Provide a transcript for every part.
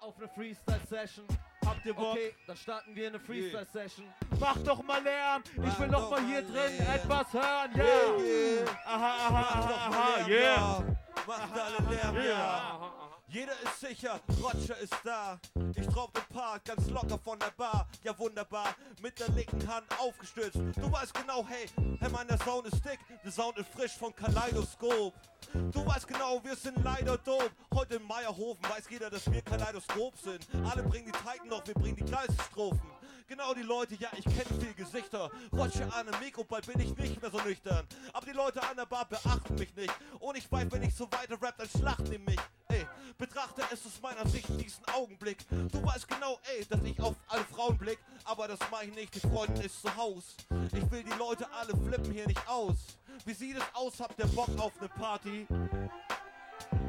auf eine Freestyle-Session. Habt ihr Bock? Okay, dann starten wir eine Freestyle-Session. Mach doch mal Lärm. Ich will noch doch mal hier drin etwas hören. Ja. Yeah, yeah. Aha, aha, aha, aha. Lärm, Yeah. Macht alle Lärm, ja. Jeder ist sicher, Roger ist da. Ich drauf den Park, ganz locker von der Bar. Ja, wunderbar, mit der linken Hand aufgestützt. Du weißt genau, hey, hey, Mann, der Sound ist dick, der Sound ist frisch von Kaleidoskop. Du weißt genau, wir sind leider dope. Heute in Meierhofen weiß jeder, dass wir Kaleidoskop sind. Alle bringen die Titan noch, wir bringen die geilsten Strophen. Genau die Leute, ja, ich kenne viele Gesichter. Roger an einem Mikro, bald bin ich nicht mehr so nüchtern. Aber die Leute an der Bar beachten mich nicht. Und ich weiß, wenn ich so weiter rap, dann schlachten die mich. Ey, betrachte es aus meiner Sicht diesen Augenblick. Du weißt genau, ey, dass ich auf alle Frauen blick. Aber das mach ich nicht, die Freundin ist zu Haus. Ich will die Leute alle flippen hier nicht aus. Wie sieht es aus, habt ihr Bock auf ne Party?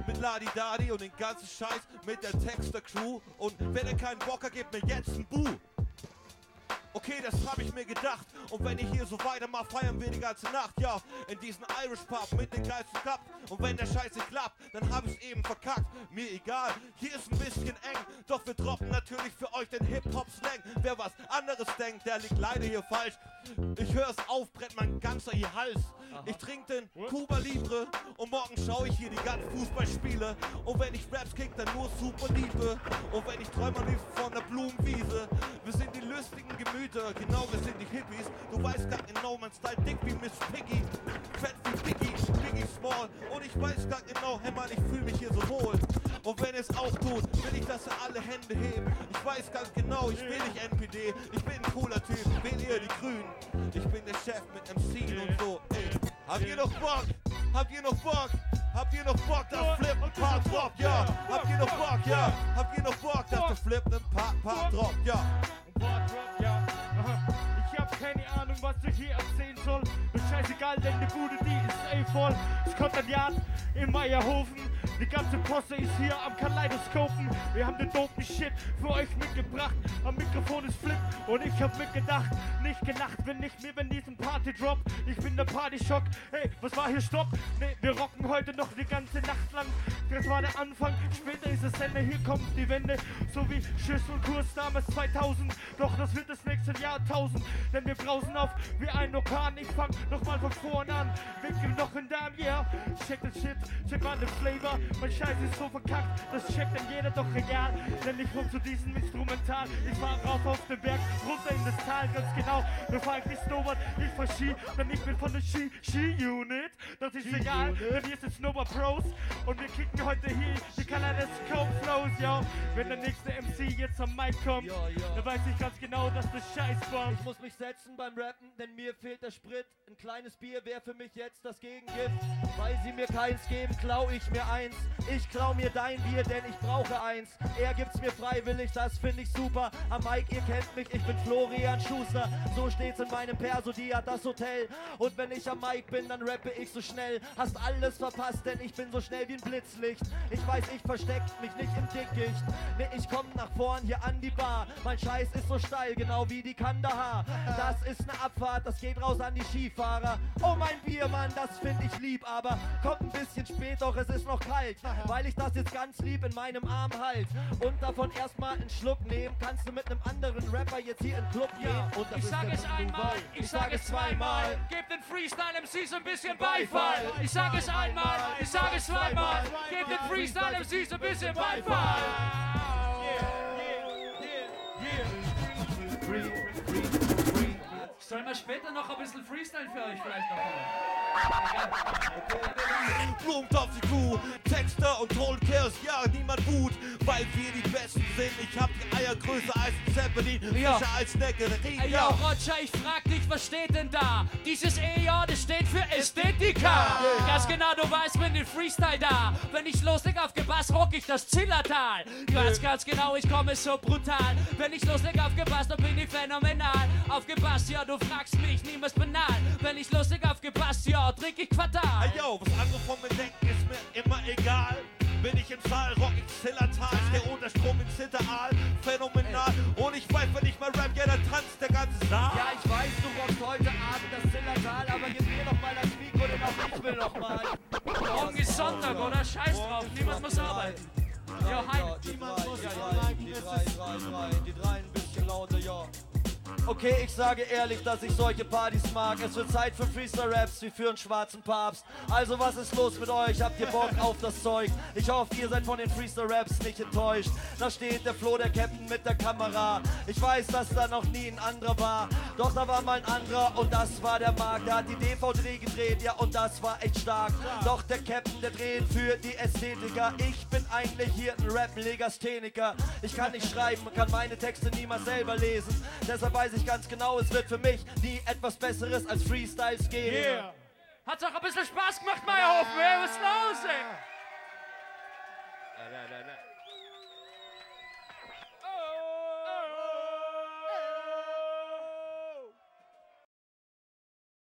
Mit Ladi Dadi und den ganzen Scheiß mit der Texter-Crew. Und wenn ihr keinen Bock habt, gebt mir jetzt ein Bu. Okay, das hab ich mir gedacht. Und wenn ich hier so weitermache, feiern wir die ganze Nacht. Ja, in diesen Irish Pub mit den geilsten Cup. Und wenn der Scheiß nicht klappt, dann hab ich's eben verkackt. Mir egal, hier ist ein bisschen eng. Doch wir droppen natürlich für euch den Hip-Hop-Slang. Wer was anderes denkt, der liegt leider hier falsch. Ich hör's auf, brennt mein ganzer ihr Hals. Ich trink den Cuba Libre und morgen schau ich hier die ganzen Fußballspiele. Und wenn ich Raps kick, dann nur super Liebe. Und wenn ich träume liebsten von der Blumenwiese. Lustigen Gemüter, genau, wir sind die Hippies. Du weißt gar genau, mein Style dick wie Miss Piggy. Fett wie Biggie, Biggie Small. Und ich weiß gar genau, hey Mann, ich fühl mich hier so wohl. Und wenn es auch tut, will ich, dass ihr alle Hände heben. Ich weiß ganz genau, ich bin nicht NPD. Ich bin ein cooler Typ, bin ihr die Grünen. Ich bin der Chef mit MC und so, ey. Habt ihr noch Bock? Habt ihr noch Bock? Habt ihr noch Bock, dass Flip ein paar droppt? Ja. Habt ihr noch Bock? Ja. Habt ihr noch Bock, dass der Flip ein paar, droppt? Ja. Wortwort, ja. Aha. Ich hab keine Ahnung, was ich hier erzählen soll. Ist scheißegal, denn die Bude, die ist eh voll. Es kommt ein Jahr in Meierhofen. Die ganze Posse ist hier am Kaleidoskopen. Wir haben den dopen Shit für euch mitgebracht. Am Mikrofon ist Flip und ich hab mitgedacht. Nicht gelacht, wenn nicht mir, wenn diesen Party drop. Ich bin der Partyschock. Hey, was war hier Stopp? Nee, wir rocken heute noch die ganze Nacht lang. Das war der Anfang. Später ist es Ende. Hier kommt die Wende. So wie Schiss und Kurs damals 2000. Doch das wird das nächste Jahrtausend. Denn wir brausen auf wie ein Orkan. Ich fang nochmal von vorne an. Winkel noch in Darm, yeah. Check den Shit, check mal den Flavor. Mein Scheiß ist so verkackt, das checkt dann jeder doch egal. Denn ich komm zu diesem Instrumental. Ich fahr rauf auf den Berg, runter in das Tal, ganz genau. Mir fahr ich nicht Snowboard, ich fahr Ski, denn ich bin von der Ski, Ski-Unit. Das ist egal, denn hier sind Snowboard Pros. Und wir kicken heute hier die Kaleidoskop Flows, yo. Wenn der nächste MC jetzt am Mic kommt, Ja, ja. dann weiß ich ganz genau, dass das Scheiß bombt. Ich muss mich setzen beim Rappen, denn mir fehlt der Sprit. Ein kleines Bier wäre für mich jetzt das Gegengift. Weil sie mir keins geben, klau ich mir eins. Ich klau mir dein Bier, denn ich brauche eins. Er gibt's mir freiwillig, das finde ich super. Am Mike, ihr kennt mich, ich bin Florian Schuster. So steht's in meinem Perso, die hat das Hotel. Und wenn ich am Mike bin, dann rappe ich so schnell. Hast alles verpasst, denn ich bin so schnell wie ein Blitzlicht. Ich weiß, ich versteck mich nicht im Dickicht. Nee, ich komm nach vorn hier an die Bar. Mein Scheiß ist so steil, genau wie die Kandahar. Das ist eine Abfahrt, das geht raus an die Skifahrer. Oh, mein Bier, Mann, das find ich lieb, aber kommt ein bisschen spät, doch es ist noch kalt. Weil ich das jetzt ganz lieb in meinem Arm halt. Und davon erstmal einen Schluck nehmen, kannst du mit einem anderen Rapper jetzt hier in Club gehen. Und das Ich sag es einmal, ich sag es zweimal. Gebt den Freestyle MCs ein bisschen Beifall. Ich sag es einmal, ich sag es zweimal. Gebt den Freestyle MCs ein bisschen Beifall. Noch ein bisschen Freestyle für euch vielleicht noch Blumentopf, die Crew, Texter und Chaos, ja, niemand wut, weil wir die Besten sind. Ich hab die Eier größer als ein Zeppelin, Ja. frischer als Neckerin, Ey, ja. Roger, ich frag dich, was steht denn da? Dieses E, ja, das steht für Ästhetika. Ganz genau, du weißt, bin den Freestyle da. Wenn ich losleg auf Gebass, rock ich das Zillertal. Du weißt ganz genau, ich komme so brutal. Wenn ich losleg auf Gebass, dann bin ich phänomenal. Aufgepasst, ja, du fragst mich, niemals banal. Wenn ich losleg trink ich fatal. Ey, yo, was andere von mir denken, ist mir immer egal. Bin ich im Saal, rock ich Zillertal, steh unter Strom in Zitteraal, phänomenal. Und ich weiß, wenn ich mal rap, ja, dann tanzt der ganze Saal. Ja, ich weiß, du rockst heute Abend das Zillertal, aber gib mir doch mal das Mikro, denn auch ich will noch mal. Morgen ist Sonntag, oder? Scheiß drauf, niemand muss arbeiten. Die Ja, die Niemand muss die bleiben, die es drei, ist- drei, drei, die drei ein bisschen lauter, ja. Okay, ich sage ehrlich, dass ich solche Partys mag. Es wird Zeit für Freestyle-Raps wie für einen schwarzen Papst. Also was ist los mit euch? Habt ihr Bock auf das Zeug? Ich hoffe, ihr seid von den Freestyle-Raps nicht enttäuscht. Da steht der Flo, der Captain mit der Kamera. Ich weiß, dass da noch nie ein anderer war. Doch da war mal ein anderer und das war der Marc. Der hat die DVD gedreht, ja und das war echt stark. Doch der Captain, der dreht für die Ästhetiker. Ich bin eigentlich hier ein Rap-Legastheniker. Ich kann nicht schreiben, kann meine Texte niemals selber lesen. Deshalb weiß ich ganz genau, es wird für mich nie etwas Besseres als Freestyles geben. Yeah. Hat's auch ein bisschen Spaß gemacht, Meierhofen. Ey, was ist los, ey?